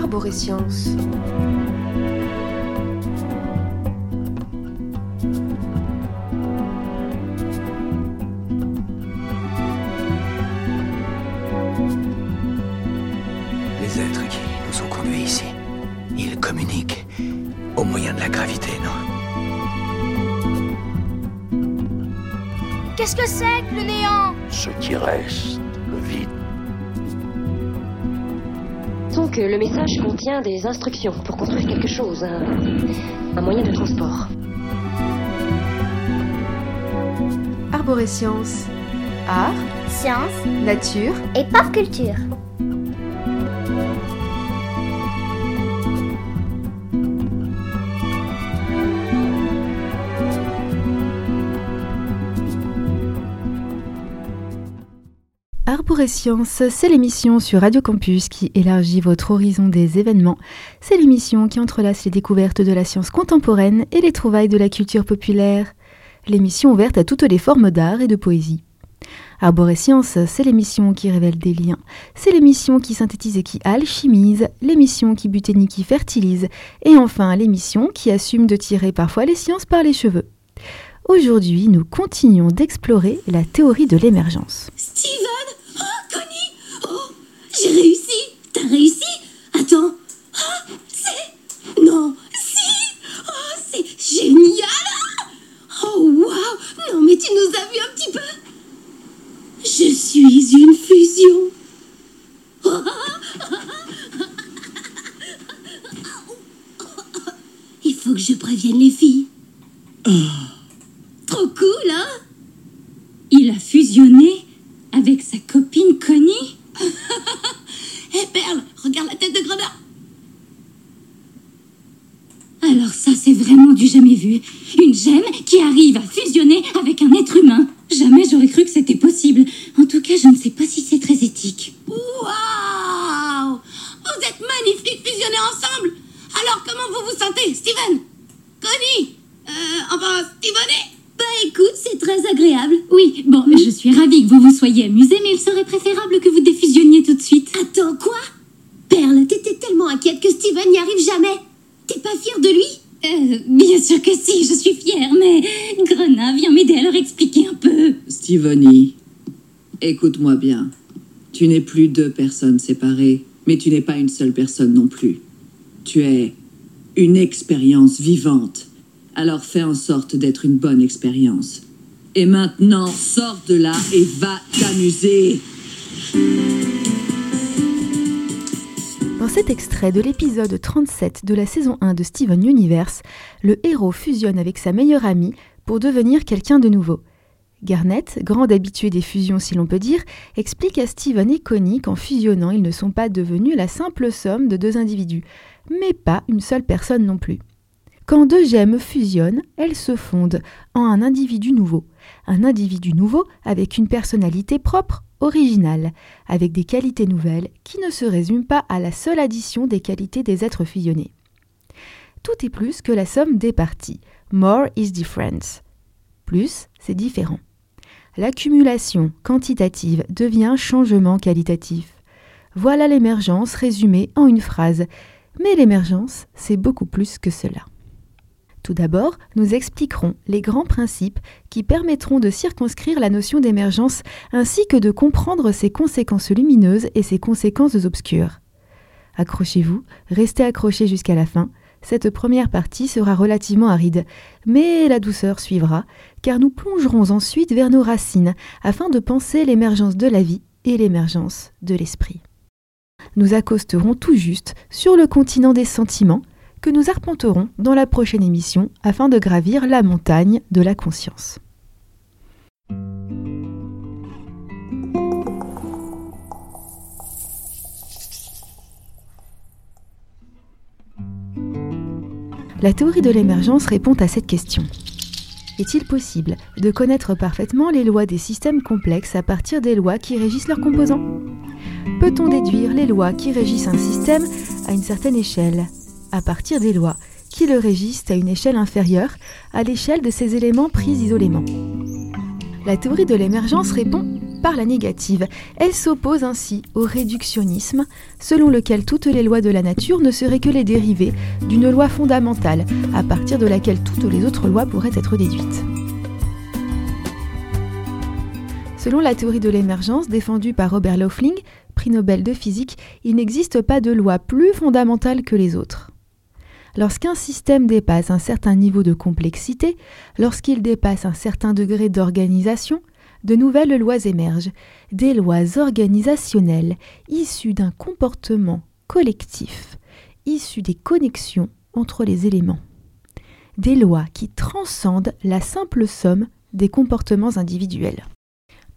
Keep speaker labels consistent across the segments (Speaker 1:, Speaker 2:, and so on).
Speaker 1: Arborescience.
Speaker 2: Les êtres qui nous ont conduits ici, ils communiquent au moyen de la gravité, non?
Speaker 3: Qu'est-ce que c'est que le néant?
Speaker 2: Ce qui reste,
Speaker 4: Donc euh, le message contient des instructions pour construire quelque chose, un, un moyen de transport.
Speaker 1: Arborescience. Art,
Speaker 3: Science
Speaker 1: nature,
Speaker 3: et pop culture.
Speaker 5: Arborescience, c'est l'émission sur Radio Campus qui élargit votre horizon des événements. C'est l'émission qui entrelace les découvertes de la science contemporaine et les trouvailles de la culture populaire. L'émission ouverte à toutes les formes d'art et de poésie. Arborescience, c'est l'émission qui révèle des liens. C'est l'émission qui synthétise et qui alchimise, l'émission qui butine et qui fertilise, et enfin l'émission qui assume de tirer parfois les sciences par les cheveux. Aujourd'hui, nous continuons d'explorer la théorie de l'émergence.
Speaker 6: Steven j'ai réussi T'as réussi? Attends. Ah, c'est... Non, si. Oh, c'est génial Oh, waouh. Non, mais tu nous as vu un petit peu. Je suis une fusion. Il faut que je prévienne les filles. Trop cool, hein Il a fusionné avec sa copine Connie Hé Perle, regarde la tête de grenat Alors ça, c'est vraiment du jamais vu. Une gemme qui arrive à fusionner avec un être humain. Jamais j'aurais cru que c'était possible. En tout cas, je ne sais pas si c'est très éthique. Waouh Vous êtes magnifiques fusionnés ensemble Alors comment vous vous sentez, Steven Connie Euh, enfin, Stevenet Bah écoute, c'est très agréable. Oui, bon, je suis ravie que vous vous soyez amusés, mais il serait préférable que vous défusionniez tout de suite. Attends, quoi? Perle, t'étais tellement inquiète que Steven n'y arrive jamais. T'es pas fière de lui? Euh, bien sûr que si, je suis fière, mais Grenat, viens m'aider à leur expliquer un peu.
Speaker 7: Stevenie, écoute-moi bien. Tu n'es plus deux personnes séparées, mais tu n'es pas une seule personne non plus. Tu es une expérience vivante. Alors fais en sorte d'être une bonne expérience. Et maintenant, sors de là et va t'amuser.
Speaker 5: Dans cet extrait de l'épisode 37 de la saison 1 de Steven Universe, le héros fusionne avec sa meilleure amie pour devenir quelqu'un de nouveau. Garnet, grande habituée des fusions si l'on peut dire, explique à Steven et Connie qu'en fusionnant, ils ne sont pas devenus la simple somme de deux individus, mais pas une seule personne non plus. Quand deux gemmes fusionnent, elles se fondent en un individu nouveau. Un individu nouveau avec une personnalité propre, originale, avec des qualités nouvelles qui ne se résument pas à la seule addition des qualités des êtres fusionnés. Tout est plus que la somme des parties. More is difference. Plus, c'est différent. L'accumulation quantitative devient changement qualitatif. Voilà l'émergence résumée en une phrase. Mais l'émergence, c'est beaucoup plus que cela. Tout d'abord, nous expliquerons les grands principes qui permettront de circonscrire la notion d'émergence ainsi que de comprendre ses conséquences lumineuses et ses conséquences obscures. Accrochez-vous, restez accrochés jusqu'à la fin. Cette première partie sera relativement aride, mais la douceur suivra, car nous plongerons ensuite vers nos racines afin de penser l'émergence de la vie et l'émergence de l'esprit. Nous accosterons tout juste sur le continent des sentiments, que nous arpenterons dans la prochaine émission afin de gravir la montagne de la conscience. La théorie de l'émergence répond à cette question. Est-il possible de connaître parfaitement les lois des systèmes complexes à partir des lois qui régissent leurs composants? Peut-on déduire les lois qui régissent un système à une certaine échelle? À partir des lois qui le régissent à une échelle inférieure à l'échelle de ces éléments pris isolément. La théorie de l'émergence répond par la négative. Elle s'oppose ainsi au réductionnisme, selon lequel toutes les lois de la nature ne seraient que les dérivés d'une loi fondamentale, à partir de laquelle toutes les autres lois pourraient être déduites. Selon la théorie de l'émergence défendue par Robert Laughlin, prix Nobel de physique, il n'existe pas de loi plus fondamentale que les autres. Lorsqu'un système dépasse un certain niveau de complexité, lorsqu'il dépasse un certain degré d'organisation, de nouvelles lois émergent, des lois organisationnelles issues d'un comportement collectif, issues des connexions entre les éléments. Des lois qui transcendent la simple somme des comportements individuels.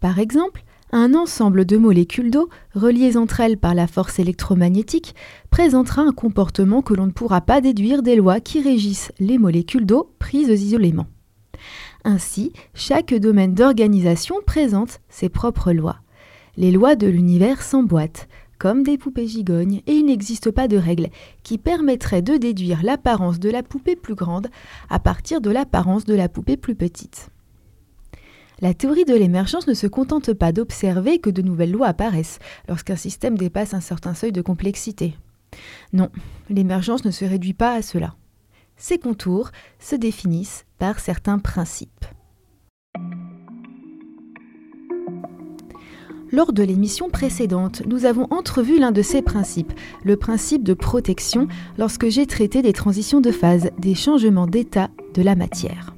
Speaker 5: Par exemple, un ensemble de molécules d'eau, reliées entre elles par la force électromagnétique, présentera un comportement que l'on ne pourra pas déduire des lois qui régissent les molécules d'eau prises isolément. Ainsi, chaque domaine d'organisation présente ses propres lois. Les lois de l'univers s'emboîtent, comme des poupées gigognes, et il n'existe pas de règle qui permettrait de déduire l'apparence de la poupée plus grande à partir de l'apparence de la poupée plus petite. La théorie de l'émergence ne se contente pas d'observer que de nouvelles lois apparaissent lorsqu'un système dépasse un certain seuil de complexité. Non, l'émergence ne se réduit pas à cela. Ses contours se définissent par certains principes. Lors de l'émission précédente, nous avons entrevu l'un de ces principes, le principe de protection, lorsque j'ai traité des transitions de phase, des changements d'état de la matière.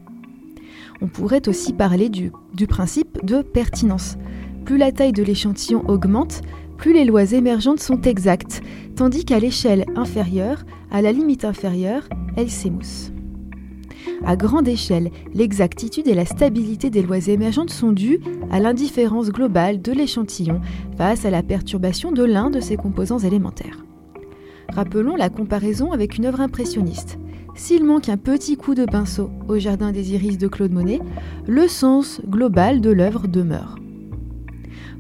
Speaker 5: On pourrait aussi parler du, principe de pertinence. Plus la taille de l'échantillon augmente, plus les lois émergentes sont exactes, tandis qu'à l'échelle inférieure, à la limite inférieure, elles s'émoussent. À grande échelle, l'exactitude et la stabilité des lois émergentes sont dues à l'indifférence globale de l'échantillon face à la perturbation de l'un de ses composants élémentaires. Rappelons la comparaison avec une œuvre impressionniste. S'il manque un petit coup de pinceau au Jardin des Iris de Claude Monet, le sens global de l'œuvre demeure.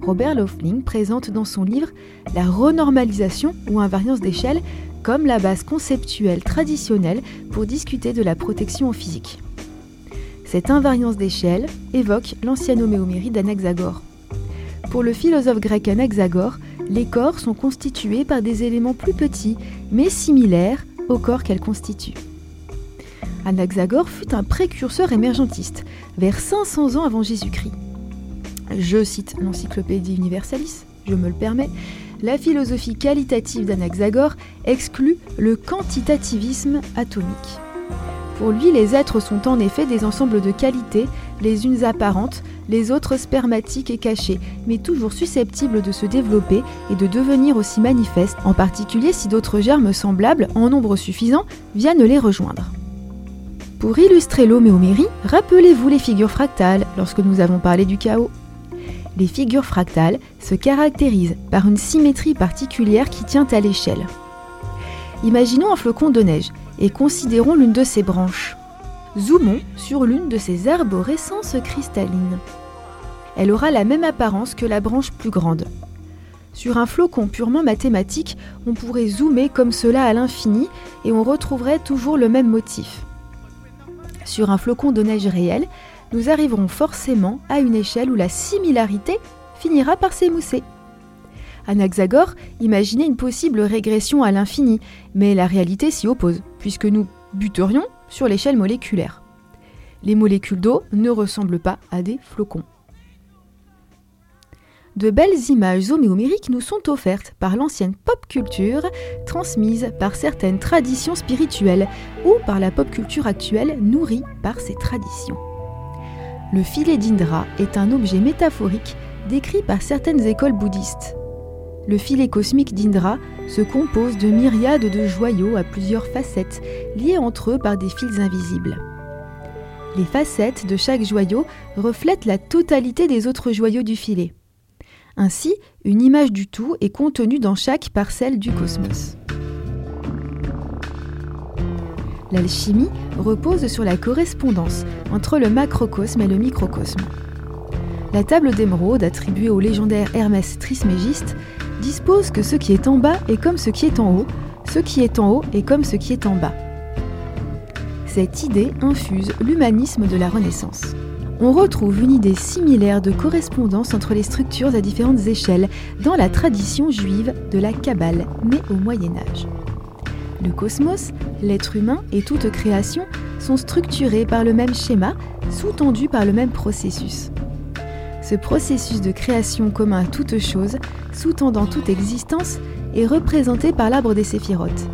Speaker 5: Robert Laughlin présente dans son livre la renormalisation ou invariance d'échelle comme la base conceptuelle traditionnelle pour discuter de la protection en physique. Cette invariance d'échelle évoque l'ancienne homéomérie d'Anaxagore. Pour le philosophe grec Anaxagore, les corps sont constitués par des éléments plus petits mais similaires aux corps qu'elles constituent. Anaxagore fut un précurseur émergentiste, vers 500 ans avant Jésus-Christ. Je cite l'Encyclopédie Universalis, je me le permets, la philosophie qualitative d'Anaxagore exclut le quantitativisme atomique. Pour lui, les êtres sont en effet des ensembles de qualités, les unes apparentes, les autres spermatiques et cachées, mais toujours susceptibles de se développer et de devenir aussi manifestes, en particulier si d'autres germes semblables, en nombre suffisant, viennent les rejoindre. Pour illustrer l'homéomérie, rappelez-vous les figures fractales lorsque nous avons parlé du chaos. Les figures fractales se caractérisent par une symétrie particulière qui tient à l'échelle. Imaginons un flocon de neige et considérons l'une de ses branches. Zoomons sur l'une de ses arborescences cristallines. Elle aura la même apparence que la branche plus grande. Sur un flocon purement mathématique, on pourrait zoomer comme cela à l'infini et on retrouverait toujours le même motif sur un flocon de neige réel, nous arriverons forcément à une échelle où la similarité finira par s'émousser. Anaxagore imaginait une possible régression à l'infini, mais la réalité s'y oppose, puisque nous buterions sur l'échelle moléculaire. Les molécules d'eau ne ressemblent pas à des flocons. De belles images homéomériques nous sont offertes par l'ancienne pop culture, transmise par certaines traditions spirituelles ou par la pop culture actuelle nourrie par ces traditions. Le filet d'Indra est un objet métaphorique décrit par certaines écoles bouddhistes. Le filet cosmique d'Indra se compose de myriades de joyaux à plusieurs facettes, liés entre eux par des fils invisibles. Les facettes de chaque joyau reflètent la totalité des autres joyaux du filet. Ainsi, une image du tout est contenue dans chaque parcelle du cosmos. L'alchimie repose sur la correspondance entre le macrocosme et le microcosme. La table d'émeraude attribuée au légendaire Hermès Trismégiste dispose que ce qui est en bas est comme ce qui est en haut, ce qui est en haut est comme ce qui est en bas. Cette idée infuse l'humanisme de la Renaissance. On retrouve une idée similaire de correspondance entre les structures à différentes échelles dans la tradition juive de la Kabbale, née au Moyen Âge. Le cosmos, l'être humain et toute création sont structurés par le même schéma, sous-tendu par le même processus. Ce processus de création commun à toute chose, sous-tendant toute existence, est représenté par l'arbre des séphirotes.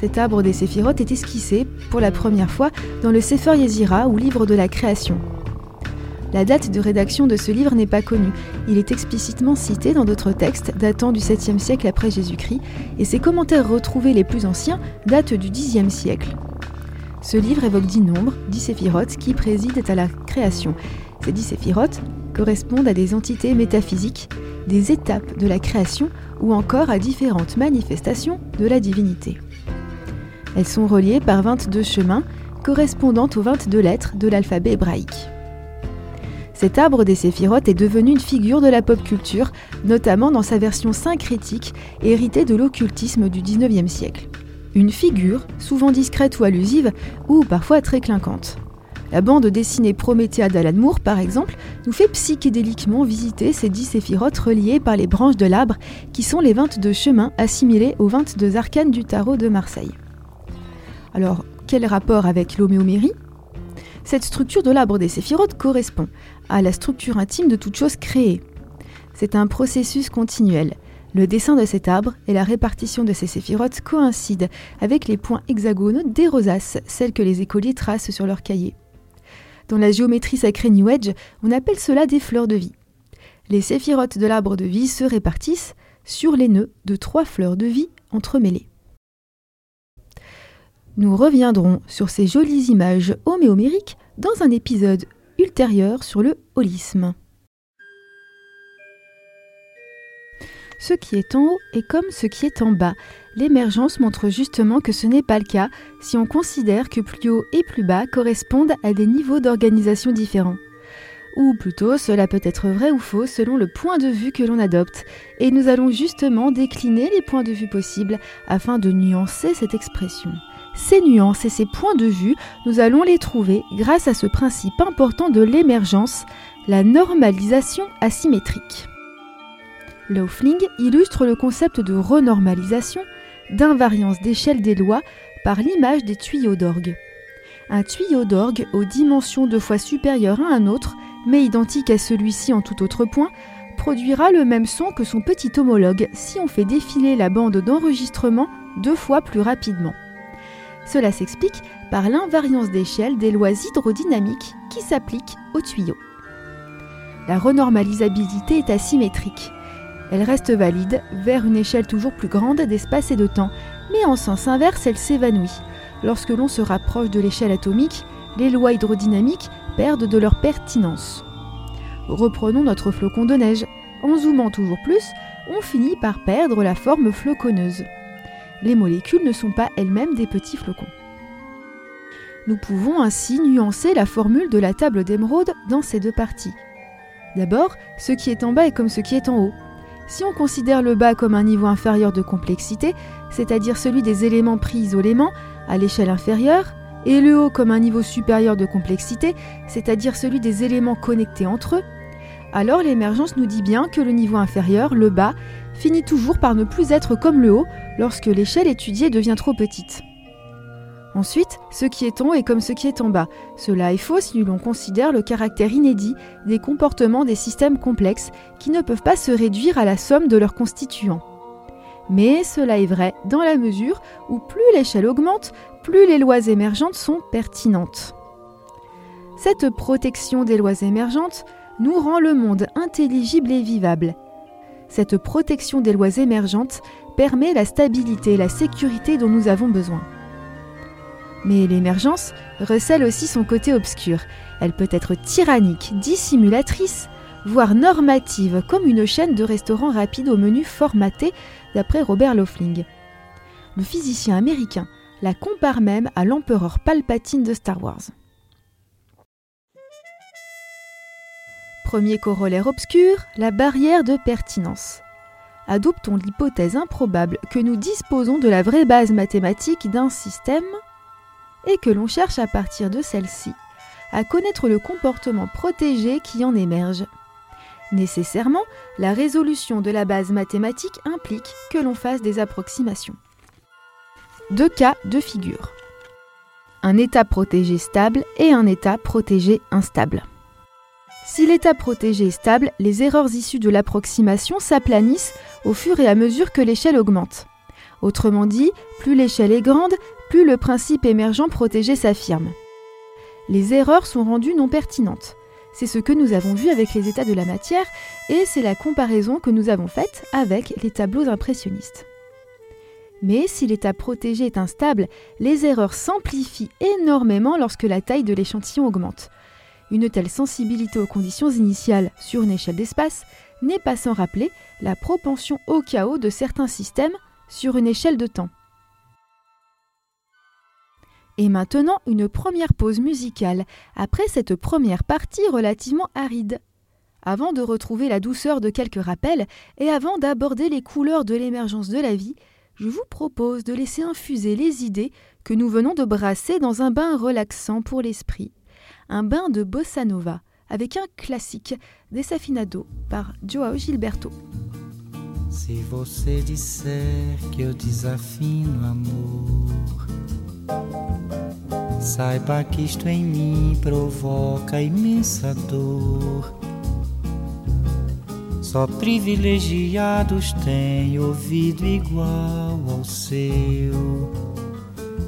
Speaker 5: Cet arbre des séphirotes est esquissé, pour la première fois, dans le Sefer Yezira ou livre de la création. La date de rédaction de ce livre n'est pas connue. Il est explicitement cité dans d'autres textes datant du 7e siècle après Jésus-Christ, et ses commentaires retrouvés les plus anciens datent du 10e siècle. Ce livre évoque dix nombres, dix séphirotes, qui président à la création. Ces dix séphirotes correspondent à des entités métaphysiques, des étapes de la création ou encore à différentes manifestations de la divinité. Elles sont reliées par 22 chemins correspondant aux 22 lettres de l'alphabet hébraïque. Cet arbre des séphirotes est devenu une figure de la pop culture, notamment dans sa version syncrétique, héritée de l'occultisme du 19e siècle. Une figure, souvent discrète ou allusive, ou parfois très clinquante. La bande dessinée Prométhée d'Alan Moore, par exemple, nous fait psychédéliquement visiter ces dix séphirotes reliés par les branches de l'arbre, qui sont les 22 chemins assimilés aux 22 arcanes du tarot de Marseille. Alors, quel rapport avec l'homéomérie? Cette structure de l'arbre des séphirotes correspond à la structure intime de toute chose créée. C'est un processus continuel. Le dessin de cet arbre et la répartition de ces séphirotes coïncident avec les points hexagonaux des rosaces, celles que les écoliers tracent sur leurs cahiers. Dans la géométrie sacrée New Age, on appelle cela des fleurs de vie. Les séphirotes de l'arbre de vie se répartissent sur les nœuds de trois fleurs de vie entremêlées. Nous reviendrons sur ces jolies images homéomériques dans un épisode ultérieur sur le holisme. Ce qui est en haut est comme ce qui est en bas. L'émergence montre justement que ce n'est pas le cas si on considère que plus haut et plus bas correspondent à des niveaux d'organisation différents. Ou plutôt, cela peut être vrai ou faux selon le point de vue que l'on adopte. Et nous allons justement décliner les points de vue possibles afin de nuancer cette expression. Ces nuances et ces points de vue, nous allons les trouver grâce à ce principe important de l'émergence, la normalisation asymétrique. Laufling illustre le concept de renormalisation, d'invariance d'échelle des lois par l'image des tuyaux d'orgue. Un tuyau d'orgue aux dimensions deux fois supérieures à un autre, mais identique à celui-ci en tout autre point, produira le même son que son petit homologue si on fait défiler la bande d'enregistrement deux fois plus rapidement. Cela s'explique par l'invariance d'échelle des lois hydrodynamiques qui s'appliquent aux tuyaux. La renormalisabilité est asymétrique. Elle reste valide vers une échelle toujours plus grande d'espace et de temps, mais en sens inverse, elle s'évanouit. Lorsque l'on se rapproche de l'échelle atomique, les lois hydrodynamiques perdent de leur pertinence. Reprenons notre flocon de neige. En zoomant toujours plus, on finit par perdre la forme floconneuse les molécules ne sont pas elles-mêmes des petits flocons. Nous pouvons ainsi nuancer la formule de la table d'émeraude dans ces deux parties. D'abord, ce qui est en bas est comme ce qui est en haut. Si on considère le bas comme un niveau inférieur de complexité, c'est-à-dire celui des éléments pris isolément à l'échelle inférieure, et le haut comme un niveau supérieur de complexité, c'est-à-dire celui des éléments connectés entre eux, alors l'émergence nous dit bien que le niveau inférieur, le bas, finit toujours par ne plus être comme le haut lorsque l'échelle étudiée devient trop petite. Ensuite, ce qui est en haut est comme ce qui est en bas. Cela est faux si l'on considère le caractère inédit des comportements des systèmes complexes qui ne peuvent pas se réduire à la somme de leurs constituants. Mais cela est vrai dans la mesure où plus l'échelle augmente, plus les lois émergentes sont pertinentes. Cette protection des lois émergentes nous rend le monde intelligible et vivable, cette protection des lois émergentes permet la stabilité et la sécurité dont nous avons besoin. Mais l'émergence recèle aussi son côté obscur. Elle peut être tyrannique, dissimulatrice, voire normative, comme une chaîne de restaurants rapides au menu formaté, d'après Robert Laughlin. Le physicien américain la compare même à l'empereur Palpatine de Star Wars. Premier corollaire obscur, la barrière de pertinence. Adoptons l'hypothèse improbable que nous disposons de la vraie base mathématique d'un système et que l'on cherche à partir de celle-ci à connaître le comportement protégé qui en émerge. Nécessairement, la résolution de la base mathématique implique que l'on fasse des approximations. Deux cas de figure. Un état protégé stable et un état protégé instable. Si l'état protégé est stable, les erreurs issues de l'approximation s'aplanissent au fur et à mesure que l'échelle augmente. Autrement dit, plus l'échelle est grande, plus le principe émergent protégé s'affirme. Les erreurs sont rendues non pertinentes. C'est ce que nous avons vu avec les états de la matière et c'est la comparaison que nous avons faite avec les tableaux impressionnistes. Mais si l'état protégé est instable, les erreurs s'amplifient énormément lorsque la taille de l'échantillon augmente. Une telle sensibilité aux conditions initiales sur une échelle d'espace n'est pas sans rappeler la propension au chaos de certains systèmes sur une échelle de temps. Et maintenant, une première pause musicale, après cette première partie relativement aride. Avant de retrouver la douceur de quelques rappels et avant d'aborder les couleurs de l'émergence de la vie, je vous propose de laisser infuser les idées que nous venons de brasser dans un bain relaxant pour l'esprit, un bain de bossa nova avec un classique Desafinado par Joao Gilberto.
Speaker 8: Se você disser que eu desafino amor, saiba que isto em mim provoca imensa dor. Só privilegiados têm ouvido igual ao seu.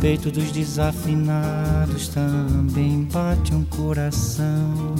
Speaker 8: peito dos desafinados também bate um coração.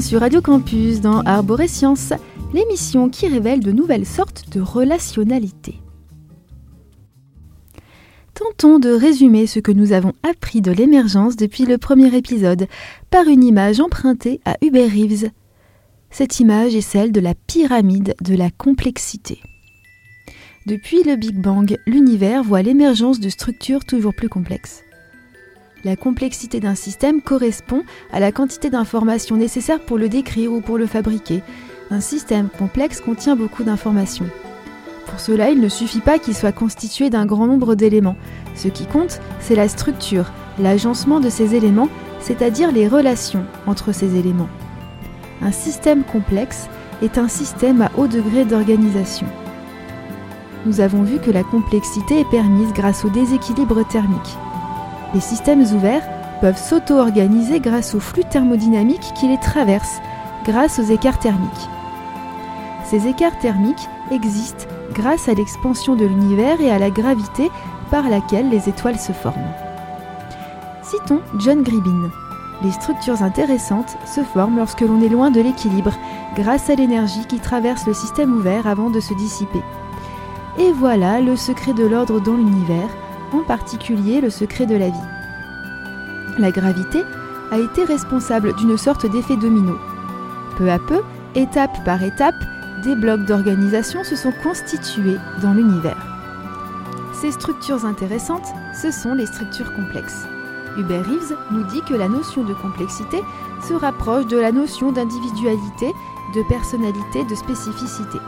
Speaker 5: Sur Radio Campus dans Arborescience, l'émission qui révèle de nouvelles sortes de relationnalité. Tentons de résumer ce que nous avons appris de l'émergence depuis le premier épisode par une image empruntée à Hubert Reeves. Cette image est celle de la pyramide de la complexité. Depuis le Big Bang, l'univers voit l'émergence de structures toujours plus complexes. La complexité d'un système correspond à la quantité d'informations nécessaires pour le décrire ou pour le fabriquer. Un système complexe contient beaucoup d'informations. Pour cela, il ne suffit pas qu'il soit constitué d'un grand nombre d'éléments. Ce qui compte, c'est la structure, l'agencement de ces éléments, c'est-à-dire les relations entre ces éléments. Un système complexe est un système à haut degré d'organisation. Nous avons vu que la complexité est permise grâce au déséquilibre thermique. Les systèmes ouverts peuvent s'auto-organiser grâce aux flux thermodynamiques qui les traversent, grâce aux écarts thermiques. Ces écarts thermiques existent grâce à l'expansion de l'univers et à la gravité par laquelle les étoiles se forment. Citons John Gribin. Les structures intéressantes se forment lorsque l'on est loin de l'équilibre, grâce à l'énergie qui traverse le système ouvert avant de se dissiper. Et voilà le secret de l'ordre dans l'univers, en particulier le secret de la vie. La gravité a été responsable d'une sorte d'effet domino. Peu à peu, étape par étape, des blocs d'organisation se sont constitués dans l'univers. Ces structures intéressantes, ce sont les structures complexes. Hubert Reeves nous dit que la notion de complexité se rapproche de la notion d'individualité, de personnalité, de spécificité.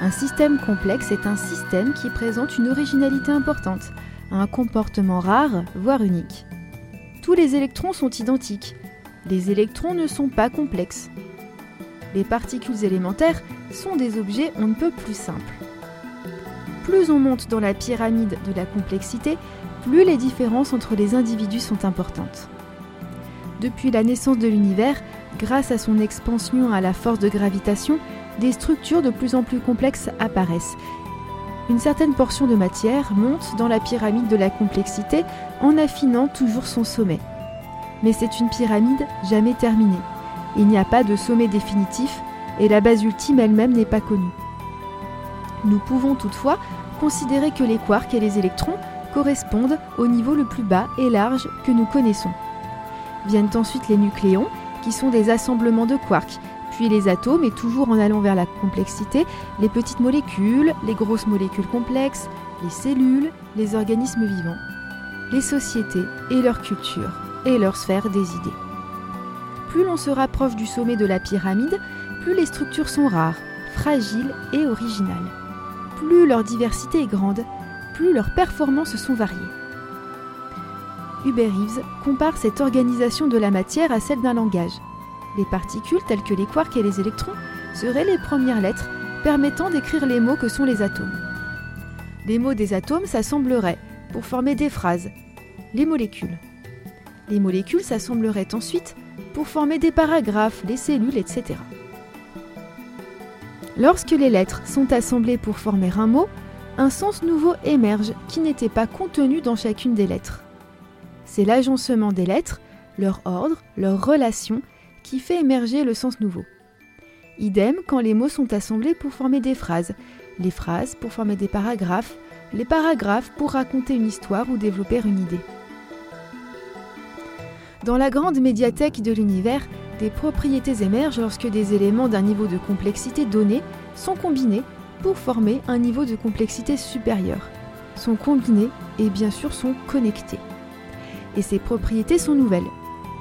Speaker 5: Un système complexe est un système qui présente une originalité importante, un comportement rare, voire unique. Tous les électrons sont identiques. Les électrons ne sont pas complexes. Les particules élémentaires sont des objets on ne peut plus simples. Plus on monte dans la pyramide de la complexité, plus les différences entre les individus sont importantes. Depuis la naissance de l'univers, grâce à son expansion à la force de gravitation, des structures de plus en plus complexes apparaissent. Une certaine portion de matière monte dans la pyramide de la complexité en affinant toujours son sommet. Mais c'est une pyramide jamais terminée. Il n'y a pas de sommet définitif et la base ultime elle-même n'est pas connue. Nous pouvons toutefois considérer que les quarks et les électrons correspondent au niveau le plus bas et large que nous connaissons. Viennent ensuite les nucléons, qui sont des assemblements de quarks, puis les atomes, et toujours en allant vers la complexité, les petites molécules, les grosses molécules complexes, les cellules, les organismes vivants, les sociétés et leur culture, et leur sphère des idées. Plus l'on se rapproche du sommet de la pyramide, plus les structures sont rares, fragiles et originales. Plus leur diversité est grande, plus leurs performances sont variées. Hubert Reeves compare cette organisation de la matière à celle d'un langage. Les particules, telles que les quarks et les électrons, seraient les premières lettres permettant d'écrire les mots que sont les atomes. Les mots des atomes s'assembleraient pour former des phrases, les molécules. Les molécules s'assembleraient ensuite pour former des paragraphes, les cellules, etc. Lorsque les lettres sont assemblées pour former un mot, un sens nouveau émerge qui n'était pas contenu dans chacune des lettres. C'est l'agencement des lettres, leur ordre, leur relation, qui fait émerger le sens nouveau. Idem quand les mots sont assemblés pour former des phrases, les phrases pour former des paragraphes, les paragraphes pour raconter une histoire ou développer une idée. Dans la grande médiathèque de l'univers, des propriétés émergent lorsque des éléments d'un niveau de complexité donné sont combinés pour former un niveau de complexité supérieur. Sont combinés et bien sûr sont connectés. Et ces propriétés sont nouvelles.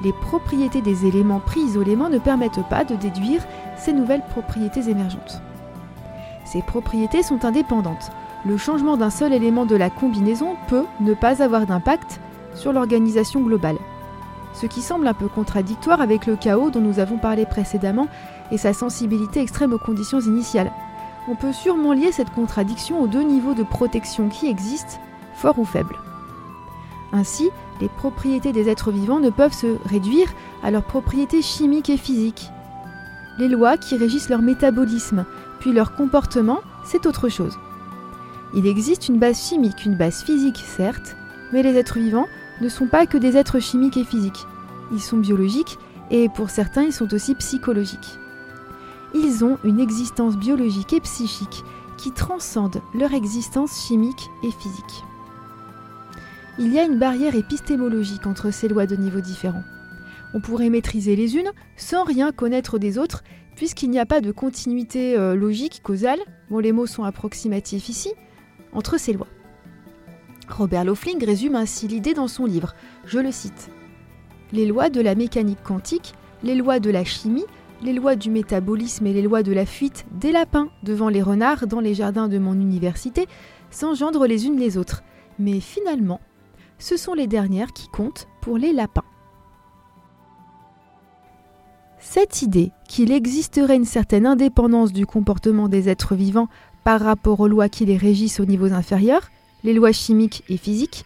Speaker 5: Les propriétés des éléments pris isolément ne permettent pas de déduire ces nouvelles propriétés émergentes. Ces propriétés sont indépendantes. Le changement d'un seul élément de la combinaison peut ne pas avoir d'impact sur l'organisation globale. Ce qui semble un peu contradictoire avec le chaos dont nous avons parlé précédemment et sa sensibilité extrême aux conditions initiales. On peut sûrement lier cette contradiction aux deux niveaux de protection qui existent, forts ou faibles. Ainsi, les propriétés des êtres vivants ne peuvent se réduire à leurs propriétés chimiques et physiques. Les lois qui régissent leur métabolisme, puis leur comportement, c'est autre chose. Il existe une base chimique, une base physique, certes, mais les êtres vivants ne sont pas que des êtres chimiques et physiques. Ils sont biologiques et pour certains ils sont aussi psychologiques. Ils ont une existence biologique et psychique qui transcende leur existence chimique et physique. Il y a une barrière épistémologique entre ces lois de niveaux différents. On pourrait maîtriser les unes sans rien connaître des autres, puisqu'il n'y a pas de continuité euh, logique, causale, bon les mots sont approximatifs ici, entre ces lois. Robert Lofling résume ainsi l'idée dans son livre, je le cite. Les lois de la mécanique quantique, les lois de la chimie, les lois du métabolisme et les lois de la fuite des lapins devant les renards dans les jardins de mon université s'engendrent les unes les autres. Mais finalement, ce sont les dernières qui comptent pour les lapins. Cette idée qu'il existerait une certaine indépendance du comportement des êtres vivants par rapport aux lois qui les régissent aux niveaux inférieurs, les lois chimiques et physiques,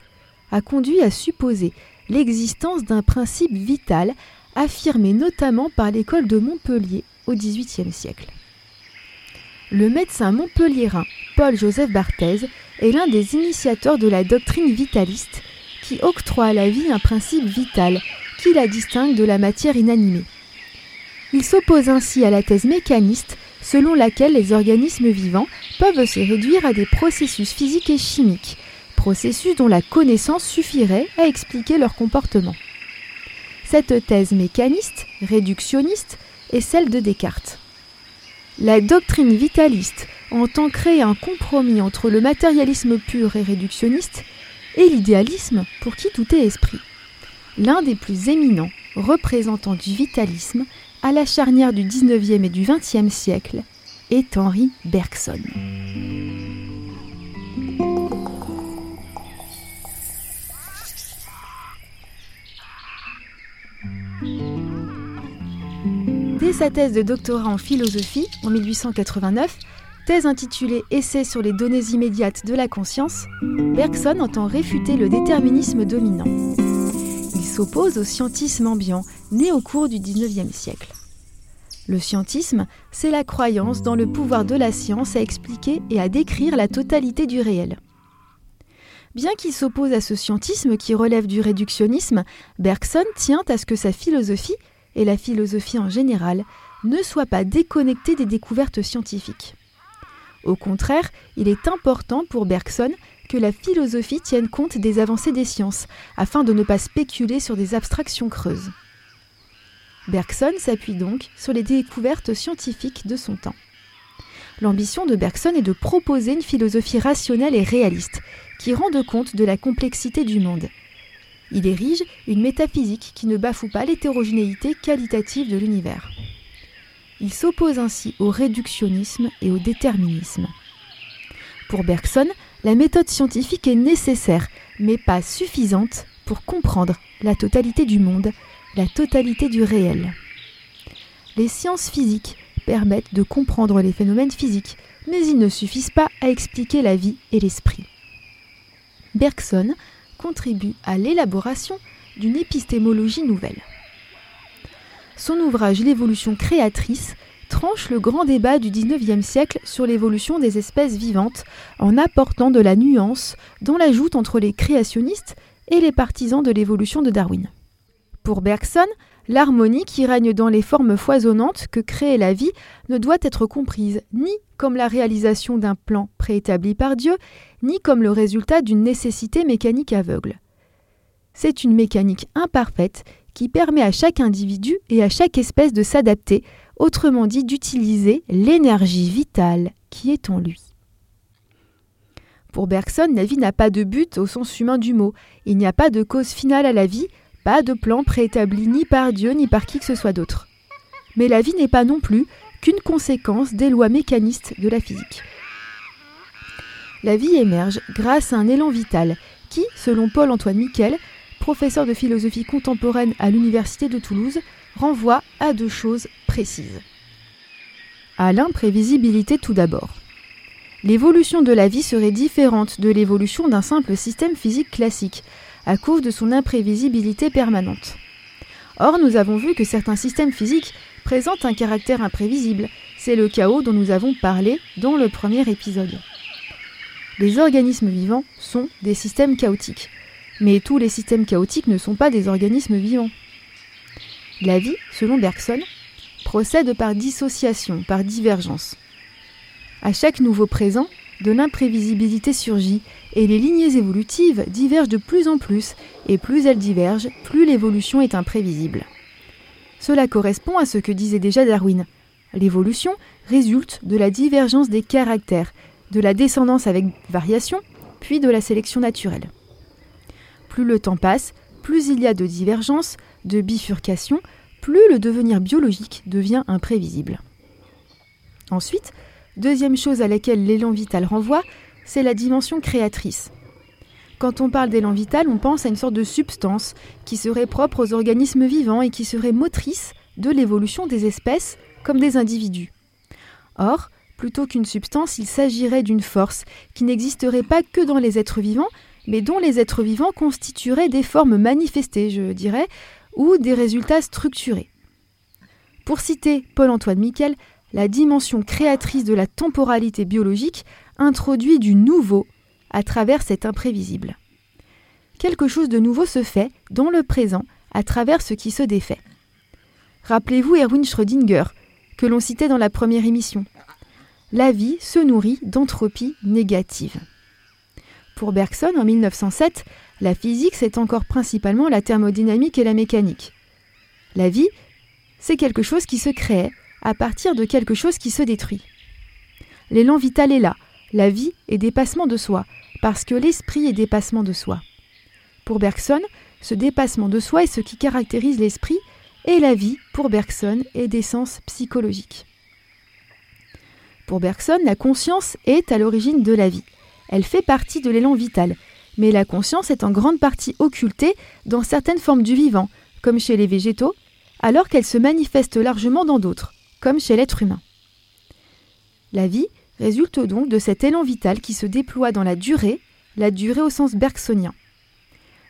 Speaker 5: a conduit à supposer l'existence d'un principe vital affirmé notamment par l'école de Montpellier au XVIIIe siècle. Le médecin montpelliérain Paul-Joseph Barthez est l'un des initiateurs de la doctrine vitaliste qui octroie à la vie un principe vital qui la distingue de la matière inanimée. Il s'oppose ainsi à la thèse mécaniste selon laquelle les organismes vivants peuvent se réduire à des processus physiques et chimiques, processus dont la connaissance suffirait à expliquer leur comportement. Cette thèse mécaniste, réductionniste, est celle de Descartes. La doctrine vitaliste entend créer un compromis entre le matérialisme pur et réductionniste et l'idéalisme pour qui tout est esprit. L'un des plus éminents représentants du vitalisme à la charnière du 19e et du 20e siècle est Henri Bergson. Dès sa thèse de doctorat en philosophie en 1889, thèse intitulée Essai sur les données immédiates de la conscience, Bergson entend réfuter le déterminisme dominant. Il s'oppose au scientisme ambiant, né au cours du XIXe siècle. Le scientisme, c'est la croyance dans le pouvoir de la science à expliquer et à décrire la totalité du réel. Bien qu'il s'oppose à ce scientisme qui relève du réductionnisme, Bergson tient à ce que sa philosophie, et la philosophie en général, ne soit pas déconnectée des découvertes scientifiques. Au contraire, il est important pour Bergson que la philosophie tienne compte des avancées des sciences, afin de ne pas spéculer sur des abstractions creuses. Bergson s'appuie donc sur les découvertes scientifiques de son temps. L'ambition de Bergson est de proposer une philosophie rationnelle et réaliste, qui rende compte de la complexité du monde. Il érige une métaphysique qui ne bafoue pas l'hétérogénéité qualitative de l'univers. Il s'oppose ainsi au réductionnisme et au déterminisme. Pour Bergson, la méthode scientifique est nécessaire, mais pas suffisante pour comprendre la totalité du monde, la totalité du réel. Les sciences physiques permettent de comprendre les phénomènes physiques, mais ils ne suffisent pas à expliquer la vie et l'esprit. Bergson contribue à l'élaboration d'une épistémologie nouvelle. Son ouvrage L'évolution créatrice tranche le grand débat du XIXe siècle sur l'évolution des espèces vivantes en apportant de la nuance dans la joute entre les créationnistes et les partisans de l'évolution de Darwin. Pour Bergson, l'harmonie qui règne dans les formes foisonnantes que crée la vie ne doit être comprise ni comme la réalisation d'un plan préétabli par Dieu, ni comme le résultat d'une nécessité mécanique aveugle. C'est une mécanique imparfaite qui permet à chaque individu et à chaque espèce de s'adapter, autrement dit d'utiliser l'énergie vitale qui est en lui. Pour Bergson, la vie n'a pas de but au sens humain du mot. Il n'y a pas de cause finale à la vie, pas de plan préétabli ni par Dieu ni par qui que ce soit d'autre. Mais la vie n'est pas non plus qu'une conséquence des lois mécanistes de la physique. La vie émerge grâce à un élan vital qui, selon Paul-Antoine Miquel, professeur de philosophie contemporaine à l'Université de Toulouse, renvoie à deux choses précises. À l'imprévisibilité tout d'abord. L'évolution de la vie serait différente de l'évolution d'un simple système physique classique, à cause de son imprévisibilité permanente. Or, nous avons vu que certains systèmes physiques présentent un caractère imprévisible. C'est le chaos dont nous avons parlé dans le premier épisode. Les organismes vivants sont des systèmes chaotiques. Mais tous les systèmes chaotiques ne sont pas des organismes vivants. La vie, selon Bergson, procède par dissociation, par divergence. À chaque nouveau présent, de l'imprévisibilité surgit et les lignées évolutives divergent de plus en plus et plus elles divergent, plus l'évolution est imprévisible. Cela correspond à ce que disait déjà Darwin. L'évolution résulte de la divergence des caractères, de la descendance avec variation, puis de la sélection naturelle. Plus le temps passe, plus il y a de divergences, de bifurcations, plus le devenir biologique devient imprévisible. Ensuite, deuxième chose à laquelle l'élan vital renvoie, c'est la dimension créatrice. Quand on parle d'élan vital, on pense à une sorte de substance qui serait propre aux organismes vivants et qui serait motrice de l'évolution des espèces comme des individus. Or, plutôt qu'une substance, il s'agirait d'une force qui n'existerait pas que dans les êtres vivants, mais dont les êtres vivants constitueraient des formes manifestées, je dirais, ou des résultats structurés. Pour citer Paul-Antoine Miquel, la dimension créatrice de la temporalité biologique introduit du nouveau à travers cet imprévisible. Quelque chose de nouveau se fait dans le présent à travers ce qui se défait. Rappelez-vous Erwin Schrödinger, que l'on citait dans la première émission. La vie se nourrit d'entropie négative. Pour Bergson, en 1907, la physique, c'est encore principalement la thermodynamique et la mécanique. La vie, c'est quelque chose qui se crée à partir de quelque chose qui se détruit. L'élan vital est là, la vie est dépassement de soi, parce que l'esprit est dépassement de soi. Pour Bergson, ce dépassement de soi est ce qui caractérise l'esprit, et la vie, pour Bergson, est d'essence psychologique. Pour Bergson, la conscience est à l'origine de la vie. Elle fait partie de l'élan vital, mais la conscience est en grande partie occultée dans certaines formes du vivant, comme chez les végétaux, alors qu'elle se manifeste largement dans d'autres, comme chez l'être humain. La vie résulte donc de cet élan vital qui se déploie dans la durée, la durée au sens bergsonien.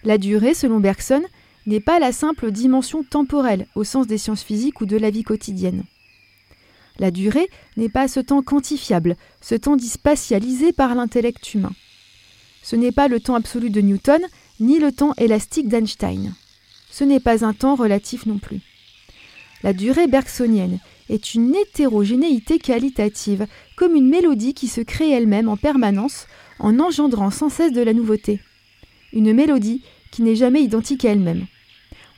Speaker 5: La durée, selon Bergson, n'est pas la simple dimension temporelle au sens des sciences physiques ou de la vie quotidienne. La durée n'est pas ce temps quantifiable, ce temps dit spatialisé par l'intellect humain. Ce n'est pas le temps absolu de Newton, ni le temps élastique d'Einstein. Ce n'est pas un temps relatif non plus. La durée bergsonienne est une hétérogénéité qualitative, comme une mélodie qui se crée elle-même en permanence en engendrant sans cesse de la nouveauté. Une mélodie qui n'est jamais identique à elle-même.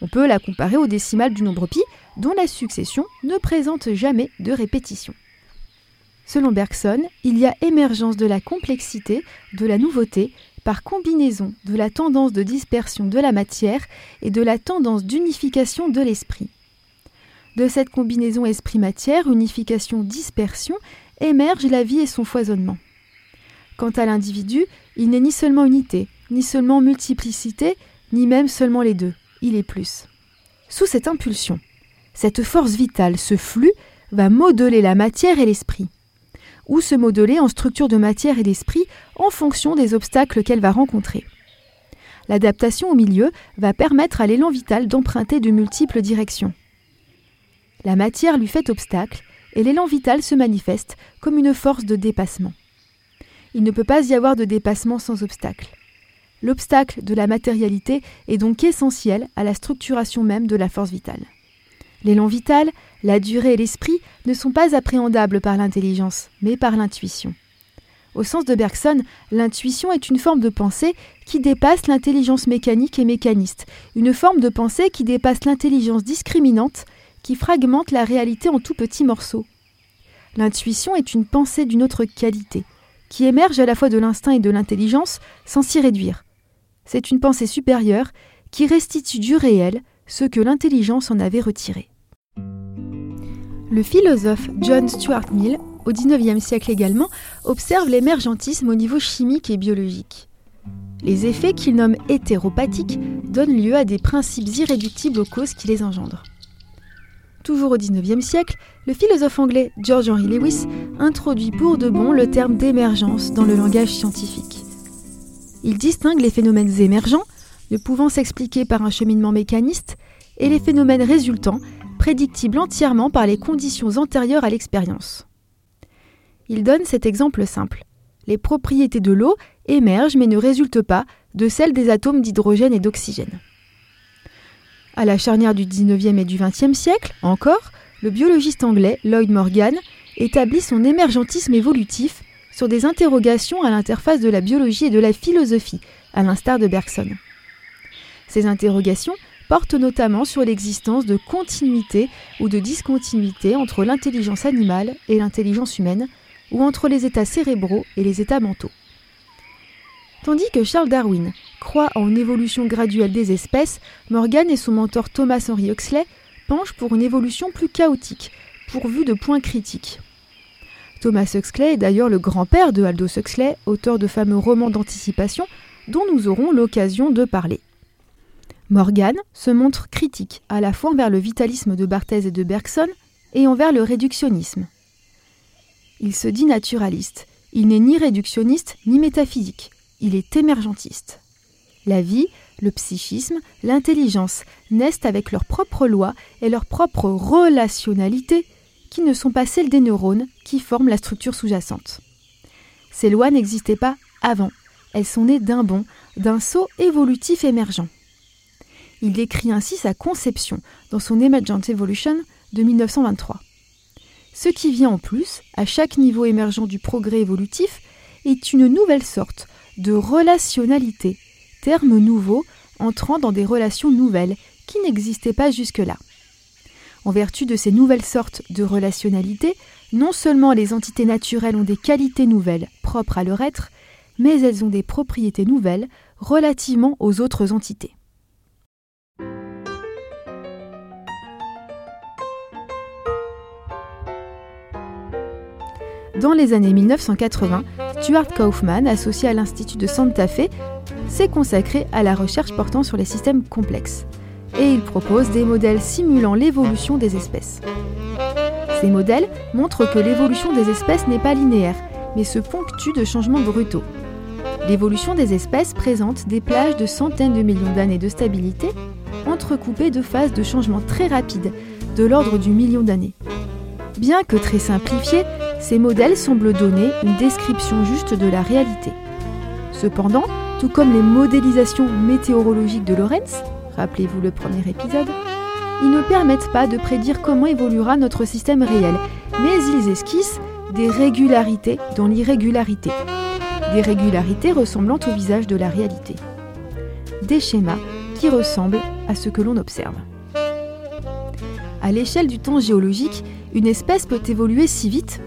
Speaker 5: On peut la comparer au décimal du nombre pi, dont la succession ne présente jamais de répétition. Selon Bergson, il y a émergence de la complexité, de la nouveauté, par combinaison de la tendance de dispersion de la matière et de la tendance d'unification de l'esprit. De cette combinaison esprit-matière, unification-dispersion, émerge la vie et son foisonnement. Quant à l'individu, il n'est ni seulement unité, ni seulement multiplicité, ni même seulement les deux, il est plus. Sous cette impulsion, cette force vitale, ce flux, va modeler la matière et l'esprit, ou se modeler en structure de matière et d'esprit en fonction des obstacles qu'elle va rencontrer. L'adaptation au milieu va permettre à l'élan vital d'emprunter de multiples directions. La matière lui fait obstacle et l'élan vital se manifeste comme une force de dépassement. Il ne peut pas y avoir de dépassement sans obstacle. L'obstacle de la matérialité est donc essentiel à la structuration même de la force vitale. L'élan vital, la durée et l'esprit ne sont pas appréhendables par l'intelligence, mais par l'intuition. Au sens de Bergson, l'intuition est une forme de pensée qui dépasse l'intelligence mécanique et mécaniste, une forme de pensée qui dépasse l'intelligence discriminante qui fragmente la réalité en tout petits morceaux. L'intuition est une pensée d'une autre qualité, qui émerge à la fois de l'instinct et de l'intelligence sans s'y réduire. C'est une pensée supérieure qui restitue du réel ce que l'intelligence en avait retiré. Le philosophe John Stuart Mill, au XIXe siècle également, observe l'émergentisme au niveau chimique et biologique. Les effets qu'il nomme hétéropathiques donnent lieu à des principes irréductibles aux causes qui les engendrent. Toujours au XIXe siècle, le philosophe anglais George Henry Lewis introduit pour de bon le terme d'émergence dans le langage scientifique. Il distingue les phénomènes émergents, ne pouvant s'expliquer par un cheminement mécaniste, et les phénomènes résultants, prédictibles entièrement par les conditions antérieures à l'expérience. Il donne cet exemple simple. Les propriétés de l'eau émergent mais ne résultent pas de celles des atomes d'hydrogène et d'oxygène. À la charnière du 19e et du 20e siècle, encore, le biologiste anglais Lloyd Morgan établit son émergentisme évolutif sur des interrogations à l'interface de la biologie et de la philosophie, à l'instar de Bergson. Ces interrogations portent notamment sur l'existence de continuité ou de discontinuité entre l'intelligence animale et l'intelligence humaine, ou entre les états cérébraux et les états mentaux. Tandis que Charles Darwin croit en une évolution graduelle des espèces, Morgan et son mentor Thomas Henry Huxley penchent pour une évolution plus chaotique, pourvue de points critiques. Thomas Huxley est d'ailleurs le grand-père de Aldous Huxley, auteur de fameux romans d'anticipation dont nous aurons l'occasion de parler. Morgan se montre critique à la fois envers le vitalisme de Barthez et de Bergson et envers le réductionnisme. Il se dit naturaliste. Il n'est ni réductionniste ni métaphysique. Il est émergentiste. La vie, le psychisme, l'intelligence naissent avec leurs propres lois et leurs propres relationnalités qui ne sont pas celles des neurones qui forment la structure sous-jacente. Ces lois n'existaient pas avant, elles sont nées d'un bond, d'un saut évolutif émergent. Il décrit ainsi sa conception dans son Emergent Evolution de 1923. Ce qui vient en plus, à chaque niveau émergent du progrès évolutif, est une nouvelle sorte de relationnalité, terme nouveau entrant dans des relations nouvelles qui n'existaient pas jusque-là. En vertu de ces nouvelles sortes de relationnalité, non seulement les entités naturelles ont des qualités nouvelles propres à leur être, mais elles ont des propriétés nouvelles relativement aux autres entités. Dans les années 1980, Stuart Kaufman, associé à l'Institut de Santa Fe, s'est consacré à la recherche portant sur les systèmes complexes. Et il propose des modèles simulant l'évolution des espèces. Ces modèles montrent que l'évolution des espèces n'est pas linéaire, mais se ponctue de changements brutaux. L'évolution des espèces présente des plages de centaines de millions d'années de stabilité, entrecoupées de phases de changement très rapides, de l'ordre du million d'années. Bien que très simplifiés, ces modèles semblent donner une description juste de la réalité. Cependant, tout comme les modélisations météorologiques de Lorentz, rappelez-vous le premier épisode, ils ne permettent pas de prédire comment évoluera notre système réel, mais ils esquissent des régularités dans l'irrégularité, des régularités ressemblant au visage de la réalité, des schémas qui ressemblent à ce que l'on observe. À l'échelle du temps géologique, une espèce peut évoluer si vite,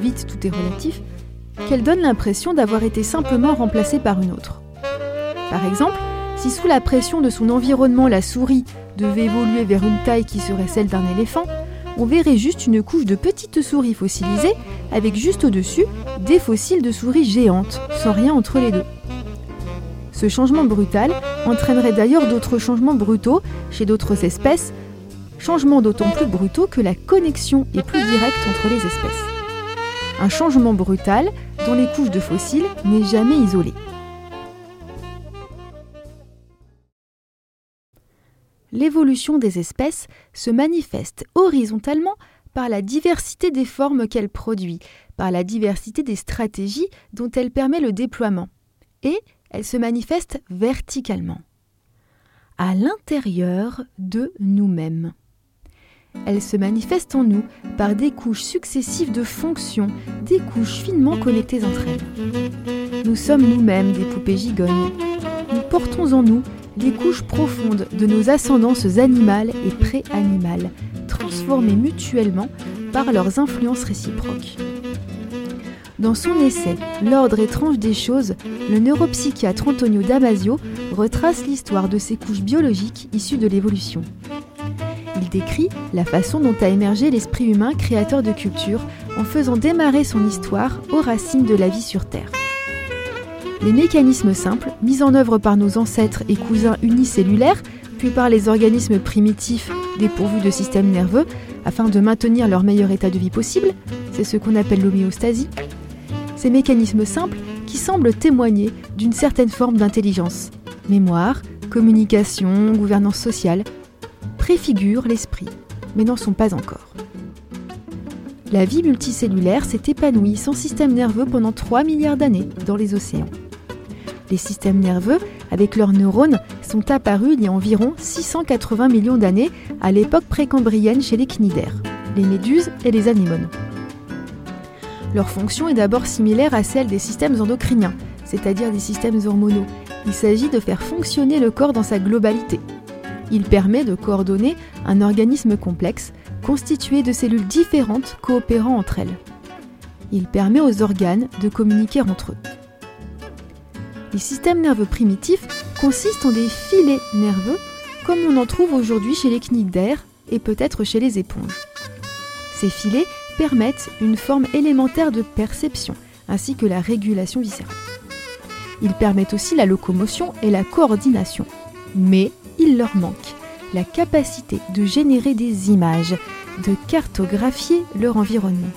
Speaker 5: vite tout est relatif, qu'elle donne l'impression d'avoir été simplement remplacée par une autre. Par exemple, si sous la pression de son environnement la souris devait évoluer vers une taille qui serait celle d'un éléphant, on verrait juste une couche de petites souris fossilisées avec juste au-dessus des fossiles de souris géantes, sans rien entre les deux. Ce changement brutal entraînerait d'ailleurs d'autres changements brutaux chez d'autres espèces, changements d'autant plus brutaux que la connexion est plus directe entre les espèces. Un changement brutal dont les couches de fossiles n'est jamais isolée. L'évolution des espèces se manifeste horizontalement par la diversité des formes qu'elle produit, par la diversité des stratégies dont elle permet le déploiement, et elle se manifeste verticalement, à l'intérieur de nous-mêmes. Elle se manifeste en nous par des couches successives de fonctions, des couches finement connectées entre elles. Nous sommes nous-mêmes des poupées gigognes. Nous portons en nous les couches profondes de nos ascendances animales et pré-animales, transformées mutuellement par leurs influences réciproques. Dans son essai L'ordre étrange des choses, le neuropsychiatre Antonio Damasio retrace l'histoire de ces couches biologiques issues de l'évolution. Décrit la façon dont a émergé l'esprit humain créateur de culture en faisant démarrer son histoire aux racines de la vie sur Terre. Les mécanismes simples, mis en œuvre par nos ancêtres et cousins unicellulaires, puis par les organismes primitifs dépourvus de système nerveux, afin de maintenir leur meilleur état de vie possible, c'est ce qu'on appelle l'homéostasie. Ces mécanismes simples qui semblent témoigner d'une certaine forme d'intelligence, mémoire, communication, gouvernance sociale, préfigurent l'esprit, mais n'en sont pas encore. La vie multicellulaire s'est épanouie sans système nerveux pendant 3 milliards d'années dans les océans. Les systèmes nerveux, avec leurs neurones, sont apparus il y a environ 680 millions d'années à l'époque précambrienne chez les cnidaires, les méduses et les anémones. Leur fonction est d'abord similaire à celle des systèmes endocriniens, c'est-à-dire des systèmes hormonaux. Il s'agit de faire fonctionner le corps dans sa globalité. Il permet de coordonner un organisme complexe constitué de cellules différentes coopérant entre elles. Il permet aux organes de communiquer entre eux. Les systèmes nerveux primitifs consistent en des filets nerveux comme on en trouve aujourd'hui chez les cnidaires et peut-être chez les éponges. Ces filets permettent une forme élémentaire de perception, ainsi que la régulation viscérale. Ils permettent aussi la locomotion et la coordination. Mais il leur manque la capacité de générer des images, de cartographier leur environnement.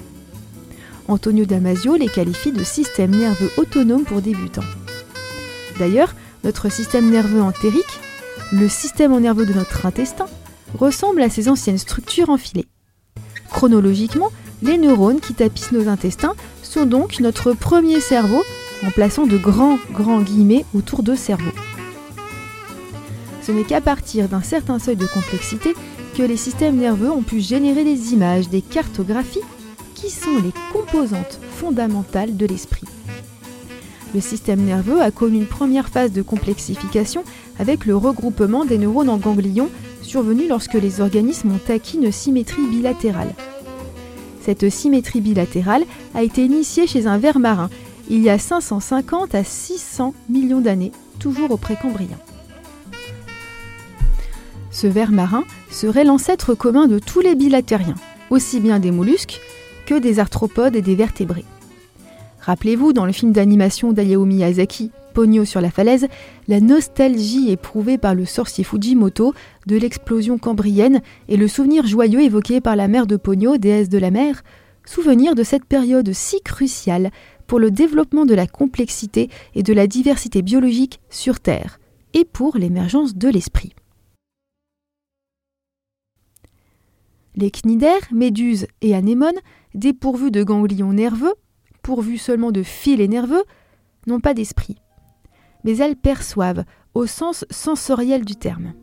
Speaker 5: Antonio Damasio les qualifie de système nerveux autonome pour débutants. D'ailleurs, notre système nerveux entérique, le système nerveux de notre intestin, ressemble à ces anciennes structures enfilées. Chronologiquement, les neurones qui tapissent nos intestins sont donc notre premier cerveau en plaçant de grands, grands guillemets autour de cerveau. Ce n'est qu'à partir d'un certain seuil de complexité que les systèmes nerveux ont pu générer des images, des cartographies, qui sont les composantes fondamentales de l'esprit. Le système nerveux a connu une première phase de complexification avec le regroupement des neurones en ganglions survenu lorsque les organismes ont acquis une symétrie bilatérale. Cette symétrie bilatérale a été initiée chez un ver marin il y a 550 à 600 millions d'années, toujours au précambrien. Ce ver marin serait l'ancêtre commun de tous les bilatériens, aussi bien des mollusques que des arthropodes et des vertébrés. Rappelez-vous, dans le film d'animation d'Ayao Miyazaki, Pogno sur la falaise, la nostalgie éprouvée par le sorcier Fujimoto de l'explosion cambrienne et le souvenir joyeux évoqué par la mère de Pogno, déesse de la mer, souvenir de cette période si cruciale pour le développement de la complexité et de la diversité biologique sur Terre, et pour l'émergence de l'esprit. Les cnidaires, méduses et anémones, dépourvus de ganglions nerveux, pourvus seulement de filets nerveux, n'ont pas d'esprit mais elles perçoivent, au sens sensoriel du terme.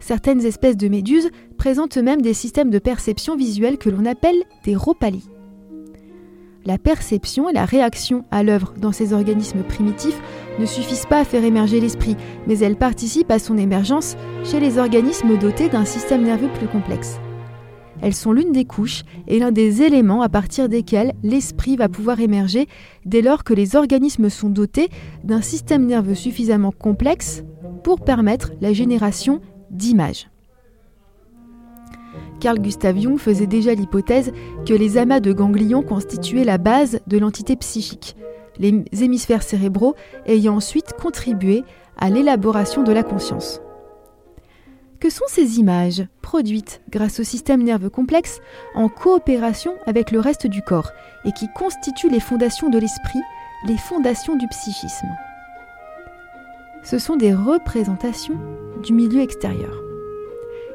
Speaker 5: Certaines espèces de méduses présentent même des systèmes de perception visuelle que l'on appelle des ropalies. La perception et la réaction à l'œuvre dans ces organismes primitifs ne suffisent pas à faire émerger l'esprit, mais elles participent à son émergence chez les organismes dotés d'un système nerveux plus complexe. Elles sont l'une des couches et l'un des éléments à partir desquels l'esprit va pouvoir émerger dès lors que les organismes sont dotés d'un système nerveux suffisamment complexe pour permettre la génération d'images. Carl Gustav Jung faisait déjà l'hypothèse que les amas de ganglions constituaient la base de l'entité psychique, les hémisphères cérébraux ayant ensuite contribué à l'élaboration de la conscience. Que sont ces images produites grâce au système nerveux complexe en coopération avec le reste du corps et qui constituent les fondations de l'esprit, les fondations du psychisme? Ce sont des représentations du milieu extérieur.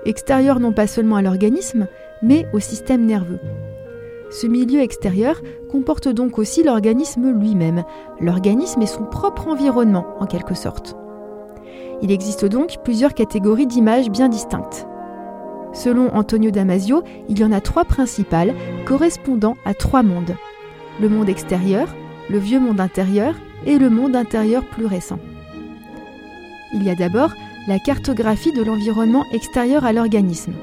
Speaker 5: Extérieur non pas seulement à l'organisme, mais au système nerveux. Ce milieu extérieur comporte donc aussi l'organisme lui-même. L'organisme est son propre environnement, en quelque sorte. Il existe donc plusieurs catégories d'images bien distinctes. Selon Antonio Damasio, il y en a trois principales correspondant à trois mondes. Le monde extérieur, le vieux monde intérieur et le monde intérieur plus récent. Il y a d'abord la cartographie de l'environnement extérieur à l'organisme.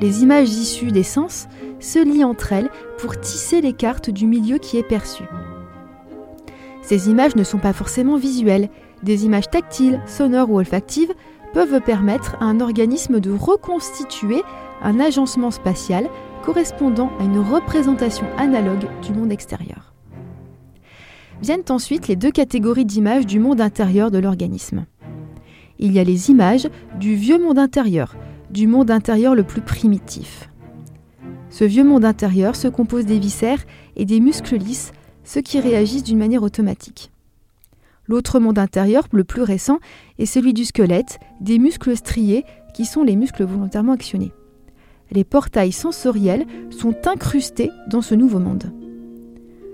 Speaker 5: Les images issues des sens se lient entre elles pour tisser les cartes du milieu qui est perçu. Ces images ne sont pas forcément visuelles, des images tactiles, sonores ou olfactives peuvent permettre à un organisme de reconstituer un agencement spatial correspondant à une représentation analogue du monde extérieur. Viennent ensuite les deux catégories d'images du monde intérieur de l'organisme. Il y a les images du vieux monde intérieur, du monde intérieur le plus primitif. Ce vieux monde intérieur se compose des viscères et des muscles lisses, ceux qui réagissent d'une manière automatique. L'autre monde intérieur, le plus récent, est celui du squelette, des muscles striés, qui sont les muscles volontairement actionnés. Les portails sensoriels sont incrustés dans ce nouveau monde.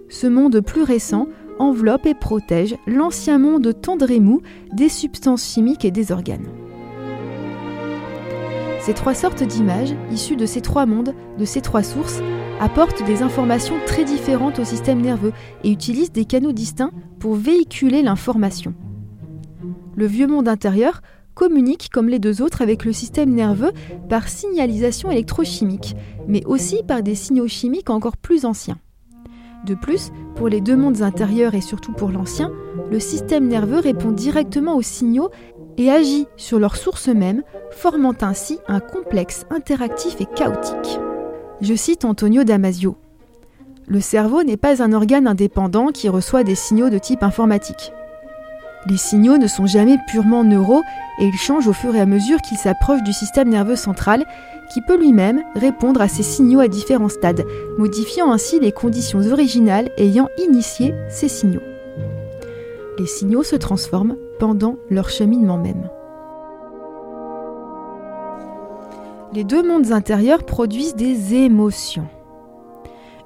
Speaker 5: Ce monde plus récent enveloppe et protège l'ancien monde tendre et mou des substances chimiques et des organes. Ces trois sortes d'images, issues de ces trois mondes, de ces trois sources, apportent des informations très différentes au système nerveux et utilisent des canaux distincts pour véhiculer l'information. Le vieux monde intérieur communique comme les deux autres avec le système nerveux par signalisation électrochimique, mais aussi par des signaux chimiques encore plus anciens. De plus, pour les deux mondes intérieurs et surtout pour l'ancien, le système nerveux répond directement aux signaux et agit sur leur source même, formant ainsi un complexe interactif et chaotique. Je cite Antonio Damasio. Le cerveau n'est pas un organe indépendant qui reçoit des signaux de type informatique. Les signaux ne sont jamais purement neuraux et ils changent au fur et à mesure qu'ils s'approchent du système nerveux central qui peut lui-même répondre à ces signaux à différents stades, modifiant ainsi les conditions originales ayant initié ces signaux. Les signaux se transforment pendant leur cheminement même. Les deux mondes intérieurs produisent des émotions.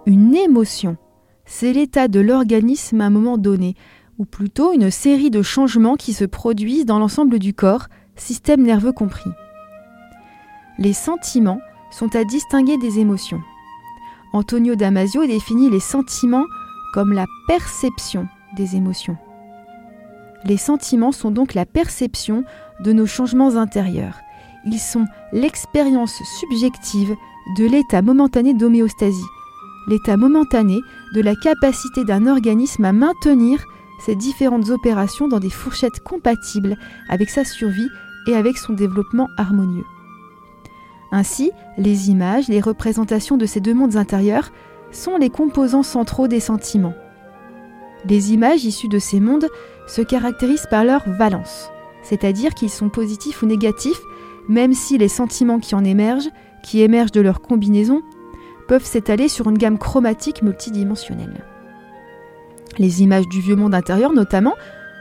Speaker 5: Une émotion, c'est l'état de l'organisme à un moment donné, ou plutôt une série de changements qui se produisent dans l'ensemble du corps, système nerveux compris. Les sentiments sont à distinguer des émotions. Antonio Damasio définit les sentiments comme la perception des émotions. Les sentiments sont donc la perception de nos changements intérieurs. Ils sont l'expérience subjective de l'état momentané d'homéostasie, l'état momentané de la capacité d'un organisme à maintenir ces différentes opérations dans des fourchettes compatibles avec sa survie et avec son développement harmonieux. Ainsi, les images, les représentations de ces deux mondes intérieurs sont les composants centraux des sentiments. Les images issues de ces mondes se caractérisent par leur valence, c'est-à-dire qu'ils sont positifs ou négatifs, même si les sentiments qui en émergent, qui émergent de leur combinaison, peuvent s'étaler sur une gamme chromatique multidimensionnelle. Les images du vieux monde intérieur notamment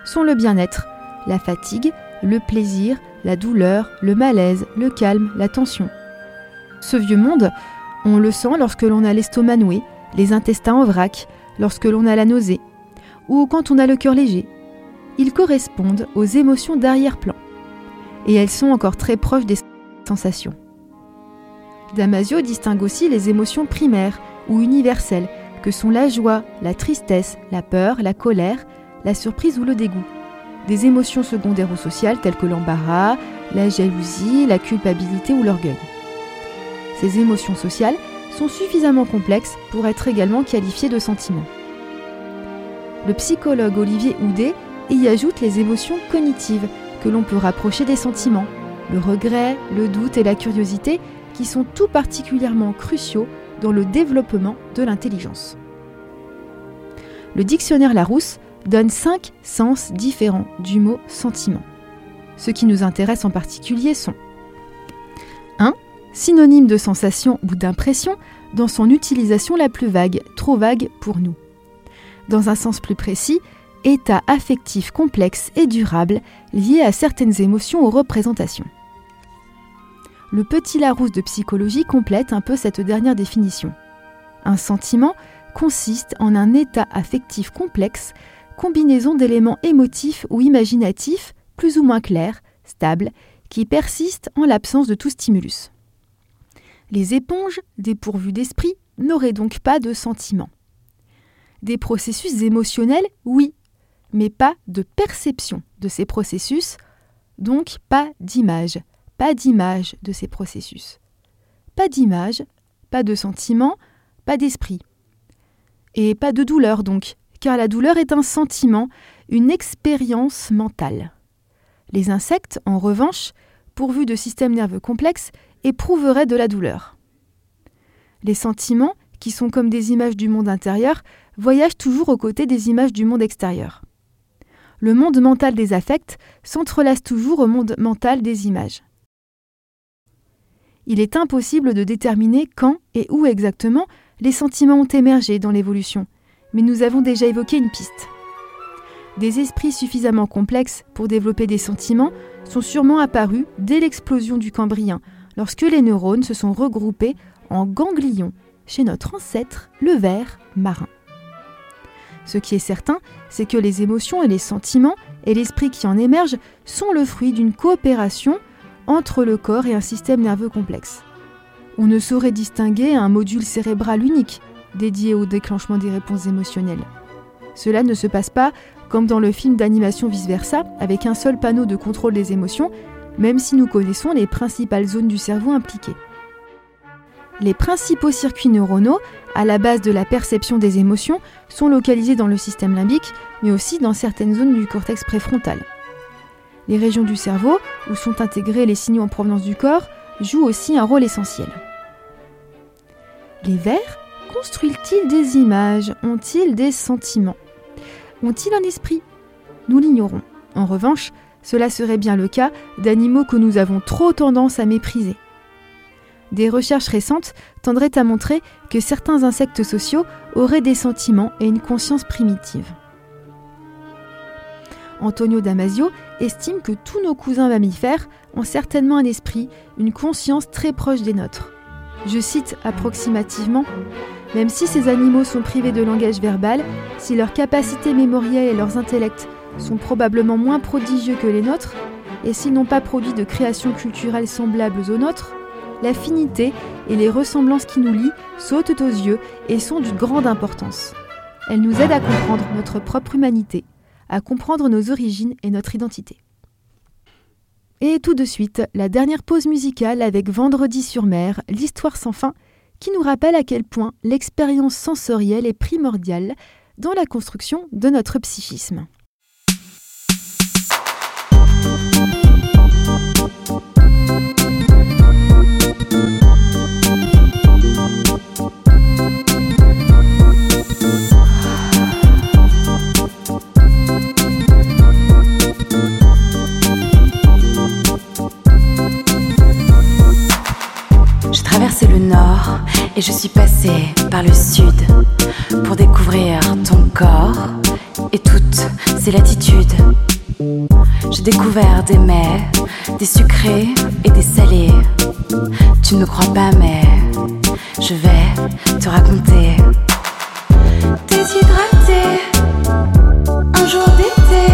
Speaker 5: sont le bien-être, la fatigue, le plaisir, la douleur, le malaise, le calme, la tension. Ce vieux monde, on le sent lorsque l'on a l'estomac noué, les intestins en vrac, lorsque l'on a la nausée, ou quand on a le cœur léger. Ils correspondent aux émotions d'arrière-plan, et elles sont encore très proches des sensations. Damasio distingue aussi les émotions primaires ou universelles, que sont la joie, la tristesse, la peur, la colère, la surprise ou le dégoût. Des émotions secondaires ou sociales telles que l'embarras, la jalousie, la culpabilité ou l'orgueil. Ces émotions sociales sont suffisamment complexes pour être également qualifiées de sentiments. Le psychologue Olivier Houdet y ajoute les émotions cognitives que l'on peut rapprocher des sentiments, le regret, le doute et la curiosité qui sont tout particulièrement cruciaux dans le développement de l'intelligence. Le dictionnaire Larousse donne cinq sens différents du mot sentiment. Ceux qui nous intéressent en particulier sont 1. Synonyme de sensation ou d'impression dans son utilisation la plus vague, trop vague pour nous. Dans un sens plus précis, état affectif complexe et durable lié à certaines émotions ou représentations. Le petit Larousse de psychologie complète un peu cette dernière définition. Un sentiment consiste en un état affectif complexe, combinaison d'éléments émotifs ou imaginatifs plus ou moins clairs, stables, qui persistent en l'absence de tout stimulus. Les éponges, dépourvues d'esprit, n'auraient donc pas de sentiments. Des processus émotionnels, oui, mais pas de perception de ces processus, donc pas d'image, pas d'image de ces processus. Pas d'image, pas de sentiment, pas d'esprit. Et pas de douleur donc, car la douleur est un sentiment, une expérience mentale. Les insectes, en revanche, pourvus de systèmes nerveux complexes, éprouveraient de la douleur. Les sentiments, qui sont comme des images du monde intérieur, voyagent toujours aux côtés des images du monde extérieur. Le monde mental des affects s'entrelace toujours au monde mental des images. Il est impossible de déterminer quand et où exactement les sentiments ont émergé dans l'évolution, mais nous avons déjà évoqué une piste. Des esprits suffisamment complexes pour développer des sentiments sont sûrement apparus dès l'explosion du Cambrien, lorsque les neurones se sont regroupés en ganglions chez notre ancêtre, le ver marin. Ce qui est certain, c'est que les émotions et les sentiments et l'esprit qui en émerge sont le fruit d'une coopération entre le corps et un système nerveux complexe. On ne saurait distinguer un module cérébral unique dédié au déclenchement des réponses émotionnelles. Cela ne se passe pas comme dans le film d'animation vice-versa, avec un seul panneau de contrôle des émotions, même si nous connaissons les principales zones du cerveau impliquées. Les principaux circuits neuronaux, à la base de la perception des émotions, sont localisés dans le système limbique, mais aussi dans certaines zones du cortex préfrontal. Les régions du cerveau, où sont intégrés les signaux en provenance du corps, jouent aussi un rôle essentiel. Les vers construisent-ils des images? Ont-ils des sentiments? Ont-ils un esprit? Nous l'ignorons. En revanche, cela serait bien le cas d'animaux que nous avons trop tendance à mépriser. Des recherches récentes tendraient à montrer que certains insectes sociaux auraient des sentiments et une conscience primitive. Antonio Damasio estime que tous nos cousins mammifères ont certainement un esprit, une conscience très proche des nôtres. Je cite approximativement Même si ces animaux sont privés de langage verbal, si leurs capacités mémorielles et leurs intellects sont probablement moins prodigieux que les nôtres, et s'ils n'ont pas produit de créations culturelles semblables aux nôtres, l'affinité et les ressemblances qui nous lient sautent aux yeux et sont d'une grande importance. Elles nous aident à comprendre notre propre humanité, à comprendre nos origines et notre identité. Et tout de suite, la dernière pause musicale avec Vendredi sur mer, l'histoire sans fin, qui nous rappelle à quel point l'expérience sensorielle est primordiale dans la construction de notre psychisme.
Speaker 9: Et je suis passée par le sud pour découvrir ton corps et toutes ses latitudes. J'ai découvert des mets, des sucrés et des salés. Tu ne crois pas, mais je vais te raconter. Déshydraté, un jour d'été,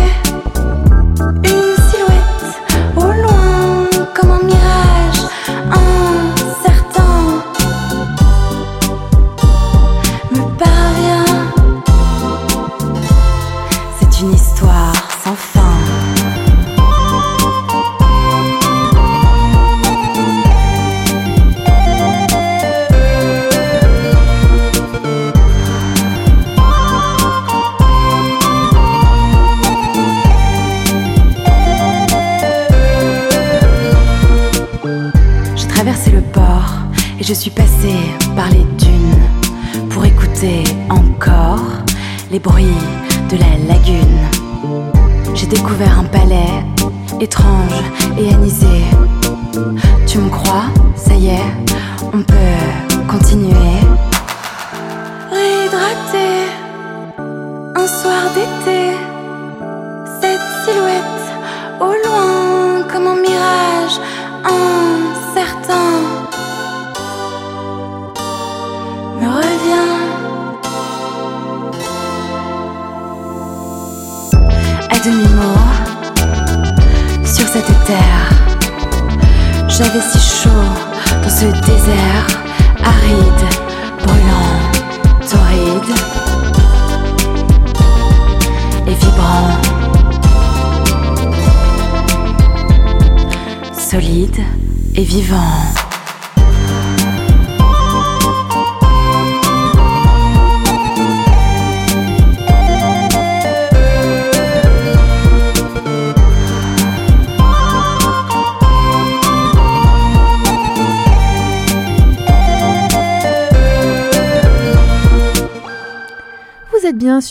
Speaker 9: je suis passée par les dunes pour écouter encore les bruits de la lagune. J'ai découvert un palais étrange et anisé. Tu me crois? Ça y est, on peut continuer. Réhydraté, un soir d'été, J'avais si chaud dans ce désert aride, brûlant, torride et vibrant. Solide et vivant.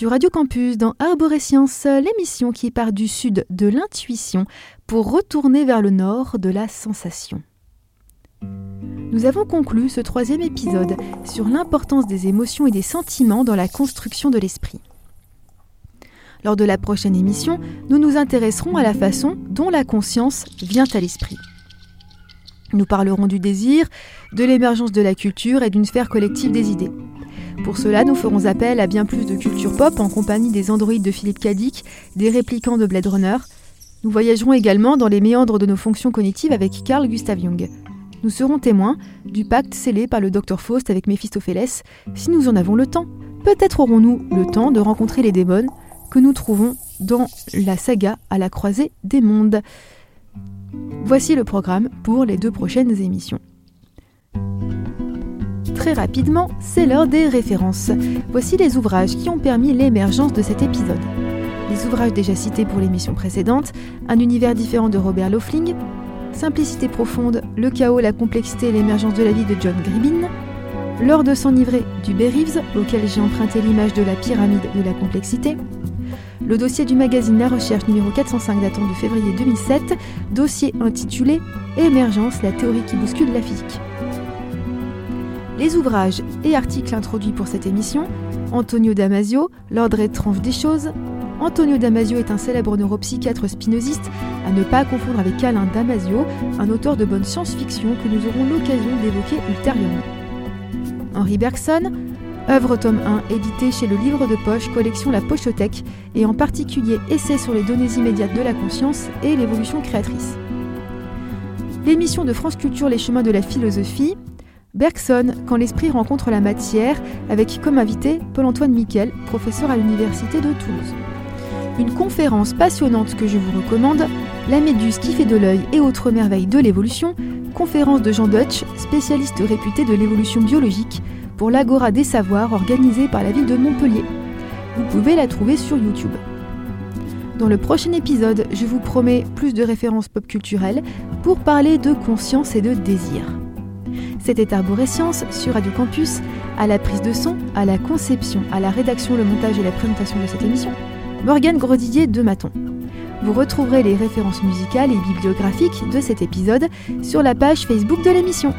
Speaker 5: Sur Radio Campus dans Arborescience, l'émission qui part du sud de l'intuition pour retourner vers le nord de la sensation. Nous avons conclu ce troisième épisode sur l'importance des émotions et des sentiments dans la construction de l'esprit. Lors de la prochaine émission, nous nous intéresserons à la façon dont la conscience vient à l'esprit. Nous parlerons du désir, de l'émergence de la culture et d'une sphère collective des idées. Pour cela, nous ferons appel à bien plus de culture pop en compagnie des androïdes de Philippe Cadic, des réplicants de Blade Runner. Nous voyagerons également dans les méandres de nos fonctions cognitives avec Carl Gustav Jung. Nous serons témoins du pacte scellé par le docteur Faust avec Méphistophélès, si nous en avons le temps. Peut-être aurons-nous le temps de rencontrer les démons que nous trouvons dans la saga à la croisée des mondes. Voici le programme pour les deux prochaines émissions. Très rapidement, c'est l'heure des références. Voici les ouvrages qui ont permis l'émergence de cet épisode. Les ouvrages déjà cités pour l'émission précédente, Un univers différent de Robert Laughlin, Simplicité profonde, Le chaos, la complexité et l'émergence de la vie de John Gribbin, L'heure de s'enivrer du Reeves, auquel j'ai emprunté l'image de la pyramide de la complexité, le dossier du magazine La Recherche numéro 405 datant de février 2007, dossier intitulé Émergence, la théorie qui bouscule la physique. Les ouvrages et articles introduits pour cette émission Antonio Damasio, L'ordre étrange des choses. Antonio Damasio est un célèbre neuropsychiatre spinoziste, à ne pas confondre avec Alain Damasio, un auteur de bonne science-fiction que nous aurons l'occasion d'évoquer ultérieurement. Henri Bergson, œuvre tome 1 édité chez le livre de poche collection La Pochothèque et en particulier essai sur les données immédiates de la conscience et l'évolution créatrice. L'émission de France Culture Les chemins de la philosophie, Bergson, quand l'esprit rencontre la matière, avec comme invité Paul-Antoine Miquel, professeur à l'Université de Toulouse. Une conférence passionnante que je vous recommande, La méduse qui fait de l'œil et autres merveilles de l'évolution, conférence de Jean Deutsch, spécialiste réputé de l'évolution biologique, pour l'Agora des Savoirs organisée par la ville de Montpellier. Vous pouvez la trouver sur YouTube. Dans le prochain épisode, je vous promets plus de références pop culturelles pour parler de conscience et de désir. C'était Arborescience sur Radio Campus, à la prise de son, à la conception, à la rédaction, le montage et la présentation de cette émission, Morgane Grodidier de Maton. Vous retrouverez les références musicales et bibliographiques de cet épisode sur la page Facebook de l'émission.